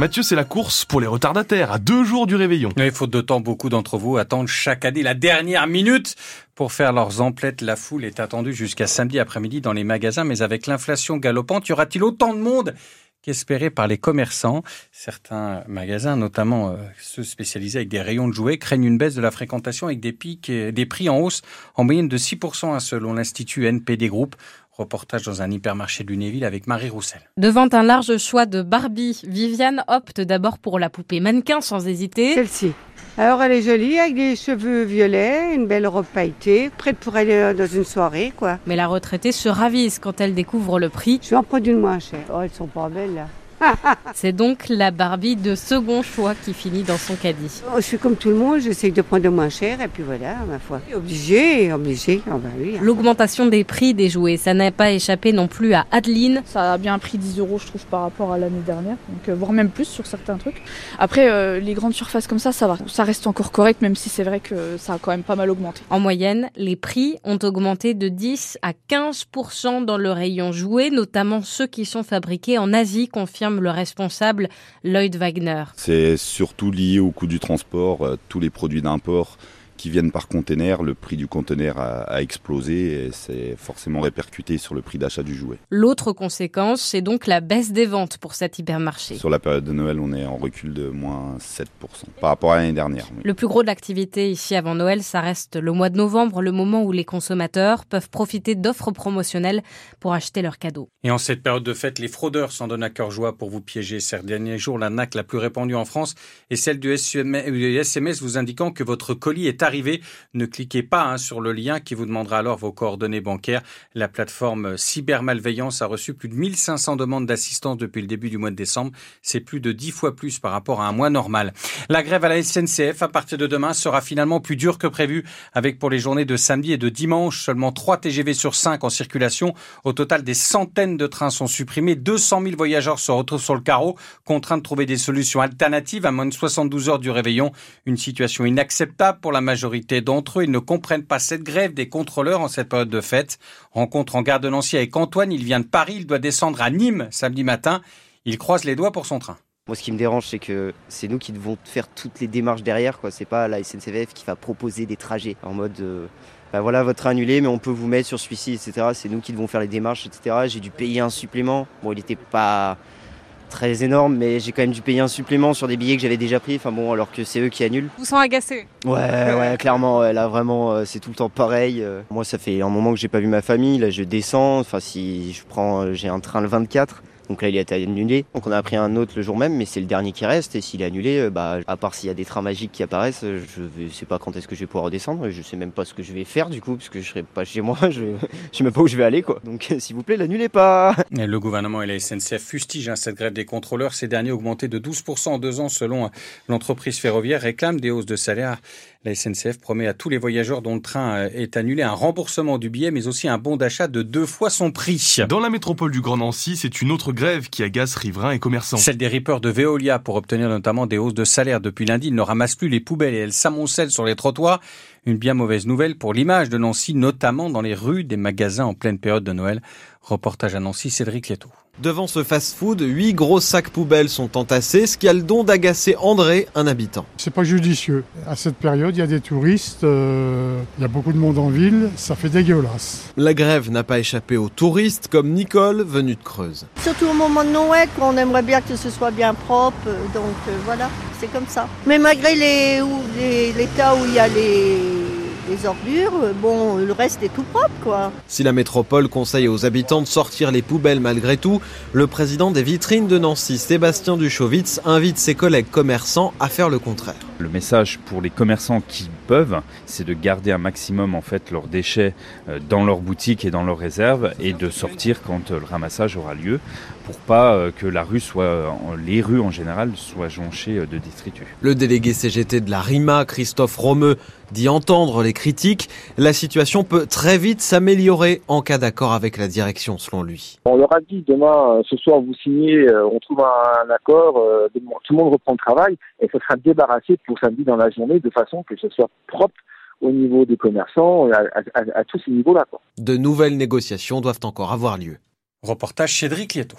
Mathieu, c'est la course pour les retardataires à deux jours du réveillon. Il faute de temps, beaucoup d'entre vous attendent chaque année la dernière minute pour faire leurs emplettes. La foule est attendue jusqu'à samedi après-midi dans les magasins, mais avec l'inflation galopante, y aura-t-il autant de monde qu'espéré par les commerçants? Certains magasins, notamment euh, ceux spécialisés avec des rayons de jouets, craignent une baisse de la fréquentation avec des pics, des prix en hausse en moyenne de 6% hein, selon l'Institut NPD Group. Reportage dans un hypermarché de Lunéville avec Marie Roussel. Devant un large choix de Barbie, Viviane opte d'abord pour la poupée mannequin sans hésiter. Celle-ci. Alors elle est jolie avec des cheveux violets, une belle robe pailletée, prête pour aller dans une soirée quoi. Mais la retraitée se ravise quand elle découvre le prix. Je vais en prendre une moins chère. Oh elles sont pas belles là. C'est donc la Barbie de second choix qui finit dans son caddie. Oh, je suis comme tout le monde, j'essaye de prendre de moins cher et puis voilà, ma foi. Obligé, obligé. Oh, bah oui. L'augmentation des prix des jouets, ça n'a pas échappé non plus à Adeline. Ça a bien pris 10 euros, je trouve, par rapport à l'année dernière, donc, euh, voire même plus sur certains trucs. Après, euh, les grandes surfaces comme ça, ça va. Ça reste encore correct, même si c'est vrai que ça a quand même pas mal augmenté. En moyenne, les prix ont augmenté de 10 à 15% dans le rayon jouets, notamment ceux qui sont fabriqués en Asie, confirme le responsable Lloyd Wagner. C'est surtout lié au coût du transport, euh, tous les produits d'import qui viennent par container, le prix du container a, explosé et c'est forcément répercuté sur le prix d'achat du jouet. L'autre conséquence, c'est donc la baisse des ventes pour cet hypermarché. Sur la période de Noël, on est en recul de moins 7% par rapport à l'année dernière. Le plus gros de l'activité ici avant Noël, ça reste le mois de novembre, le moment où les consommateurs peuvent profiter d'offres promotionnelles pour acheter leurs cadeaux. Et en cette période de fête, les fraudeurs s'en donnent à cœur joie pour vous piéger. Ces derniers jours, la NAC la plus répandue en France est celle du SMS vous indiquant que votre colis est Ne cliquez pas hein, sur le lien qui vous demandera alors vos coordonnées bancaires. La plateforme Cybermalveillance a reçu plus de 1500 demandes d'assistance depuis le début du mois de décembre. C'est plus de 10 fois plus par rapport à un mois normal. La grève à la SNCF à partir de demain sera finalement plus dure que prévu avec pour les journées de samedi et de dimanche seulement 3 TGV sur 5 en circulation. Au total, des centaines de trains sont supprimés. 200 000 voyageurs se retrouvent sur le carreau, contraints de trouver des solutions alternatives à moins de 72 heures du réveillon. Une situation inacceptable pour la majorité d'entre eux. Ils ne comprennent pas cette grève des contrôleurs en cette période de fête. Rencontre en gare de Nancy avec Antoine. Il vient de Paris. Il doit descendre à Nîmes samedi matin. Il croise les doigts pour son train. Moi, ce qui me dérange, c'est que c'est nous qui devons faire toutes les démarches derrière. Quoi. C'est pas la SNCF qui va proposer des trajets en mode. Bah voilà, votre annulé, mais on peut vous mettre sur celui-ci, etc. C'est nous qui devons faire les démarches, etc. J'ai dû payer un supplément. Bon, il n'était pas très énorme, mais j'ai quand même dû payer un supplément sur des billets que j'avais déjà pris. Enfin bon, alors que c'est eux qui annulent. Vous sont agacés Ouais, ouais, clairement. là, vraiment, euh, c'est tout le temps pareil. Euh. Moi, ça fait un moment que j'ai pas vu ma famille. Là, je descends. Enfin, si je prends, euh, j'ai un train le 24. Donc là, il a été annulé. Donc on a pris un autre le jour même, mais c'est le dernier qui reste. Et s'il est annulé, euh, bah, à part s'il y a des trains magiques qui apparaissent, euh, je ne sais pas quand est-ce que je vais pouvoir redescendre. Et je sais même pas ce que je vais faire du coup, parce que je serai pas chez moi. Je ne sais même pas où je vais aller, quoi. Donc s'il vous plaît, l'annulez pas. Le gouvernement et la SNCF fustigent hein, cette grève des contrôleurs. Ces derniers augmentés de 12% en deux ans selon euh, l'entreprise ferroviaire réclament des hausses de salaire. La SNCF promet à tous les voyageurs dont le train est annulé un remboursement du billet, mais aussi un bon d'achat de deux fois son prix. Dans la métropole du Grand Nancy, c'est une autre grève qui agace riverains et commerçants. Celle des rippers de Veolia pour obtenir notamment des hausses de salaire. Depuis lundi, ils ne ramassent plus les poubelles et elles s'amoncellent sur les trottoirs. Une bien mauvaise nouvelle pour l'image de Nancy, notamment dans les rues des magasins en pleine période de Noël. Reportage à Nancy, Cédric Leto. Devant ce fast-food, huit gros sacs poubelles sont entassés, ce qui a le don d'agacer André, un habitant. C'est pas judicieux. À cette période, il y a des touristes, euh, il y a beaucoup de monde en ville, ça fait dégueulasse. La grève n'a pas échappé aux touristes comme Nicole, venue de Creuse. Surtout au moment de Noël, on aimerait bien que ce soit bien propre, donc euh, voilà, c'est comme ça. Mais malgré les, les, les cas où il y a les les ordures, euh, bon, le reste est tout propre, quoi. Si la métropole conseille aux habitants de sortir les poubelles malgré tout, le président des vitrines de Nancy, Sébastien Duchowitz, invite ses collègues commerçants à faire le contraire. Le message pour les commerçants qui peuvent, c'est de garder un maximum en fait leurs déchets euh, dans leurs boutiques et dans leurs réserves et de sortir quand euh, le ramassage aura lieu pour pas que la rue soit, les rues en général soient jonchées de détritus. Le délégué CGT de la RIMA, Christophe Romeu, dit entendre les critiques. La situation peut très vite s'améliorer en cas d'accord avec la direction, selon lui. On leur a dit demain, euh, ce soir, vous signez, euh, on trouve un, accord, euh, tout le monde reprend le travail et ça sera débarrassé pour samedi dans la journée de façon que ce soit propre au niveau des commerçants, à, tous ces niveaux-là. De nouvelles négociations doivent encore avoir lieu. Reportage Cédric Lieto.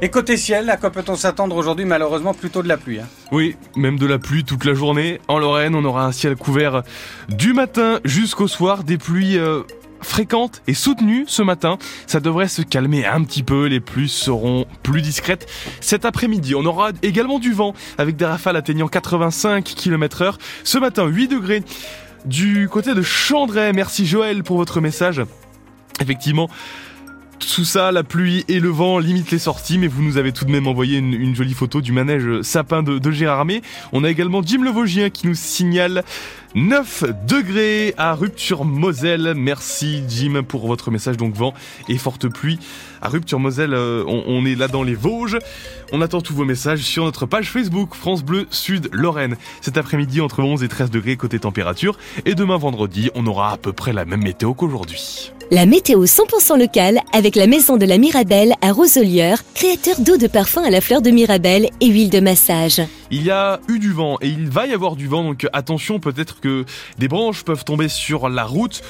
Et côté ciel, à quoi peut-on s'attendre aujourd'hui Malheureusement, plutôt de la pluie. Hein? Oui, même de la pluie toute la journée. En Lorraine, on aura un ciel couvert du matin jusqu'au soir, des pluies euh, fréquentes et soutenues ce matin. Ça devrait se calmer un petit peu, les pluies seront plus discrètes. Cet après-midi, on aura également du vent avec des rafales atteignant 85 km heure. Ce matin, 8 degrés du côté de Chandray. Merci Joël pour votre message. Effectivement, sous ça, la pluie et le vent limitent les sorties, mais vous nous avez tout de même envoyé une, jolie photo du manège sapin de, de Gérardmer. On a également Jim Le Vosgien qui nous signale 9 degrés à Rupture-Moselle. Merci Jim pour votre message. Donc vent et forte pluie à Rupture-Moselle. Euh, on, est là dans les Vosges. On attend tous vos messages sur notre page Facebook France Bleu Sud Lorraine. Cet après-midi entre 11 et 13 degrés côté température. Et demain vendredi, on aura à peu près la même météo qu'aujourd'hui. La météo 100% locale avec la maison de la Mirabelle à Roselière, créateur d'eau de parfum à la fleur de Mirabelle et huile de massage. Il y a eu du vent et il va y avoir du vent, donc attention, peut-être que des branches peuvent tomber sur la route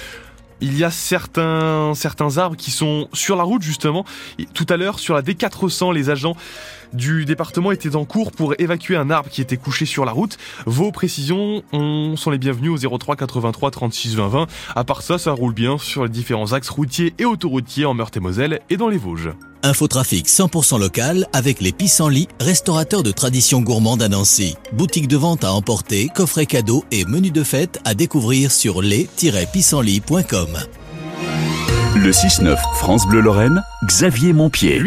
il y a certains, arbres qui sont sur la route justement. tout à l'heure, sur la D400, les agents du département étaient en cours pour évacuer un arbre qui était couché sur la route. Vos précisions sont les bienvenues au 03 83 36 20 20. À part ça, ça roule bien sur les différents axes routiers et autoroutiers en Meurthe-et-Moselle et dans les Vosges. Infotrafic 100% local avec les pissenlits, restaurateurs de tradition gourmande à Nancy. Boutique de vente à emporter, coffret cadeaux et menu de fête à découvrir sur les-pissenlits.com. Le 6-9 France Bleu Lorraine, Xavier Montpied.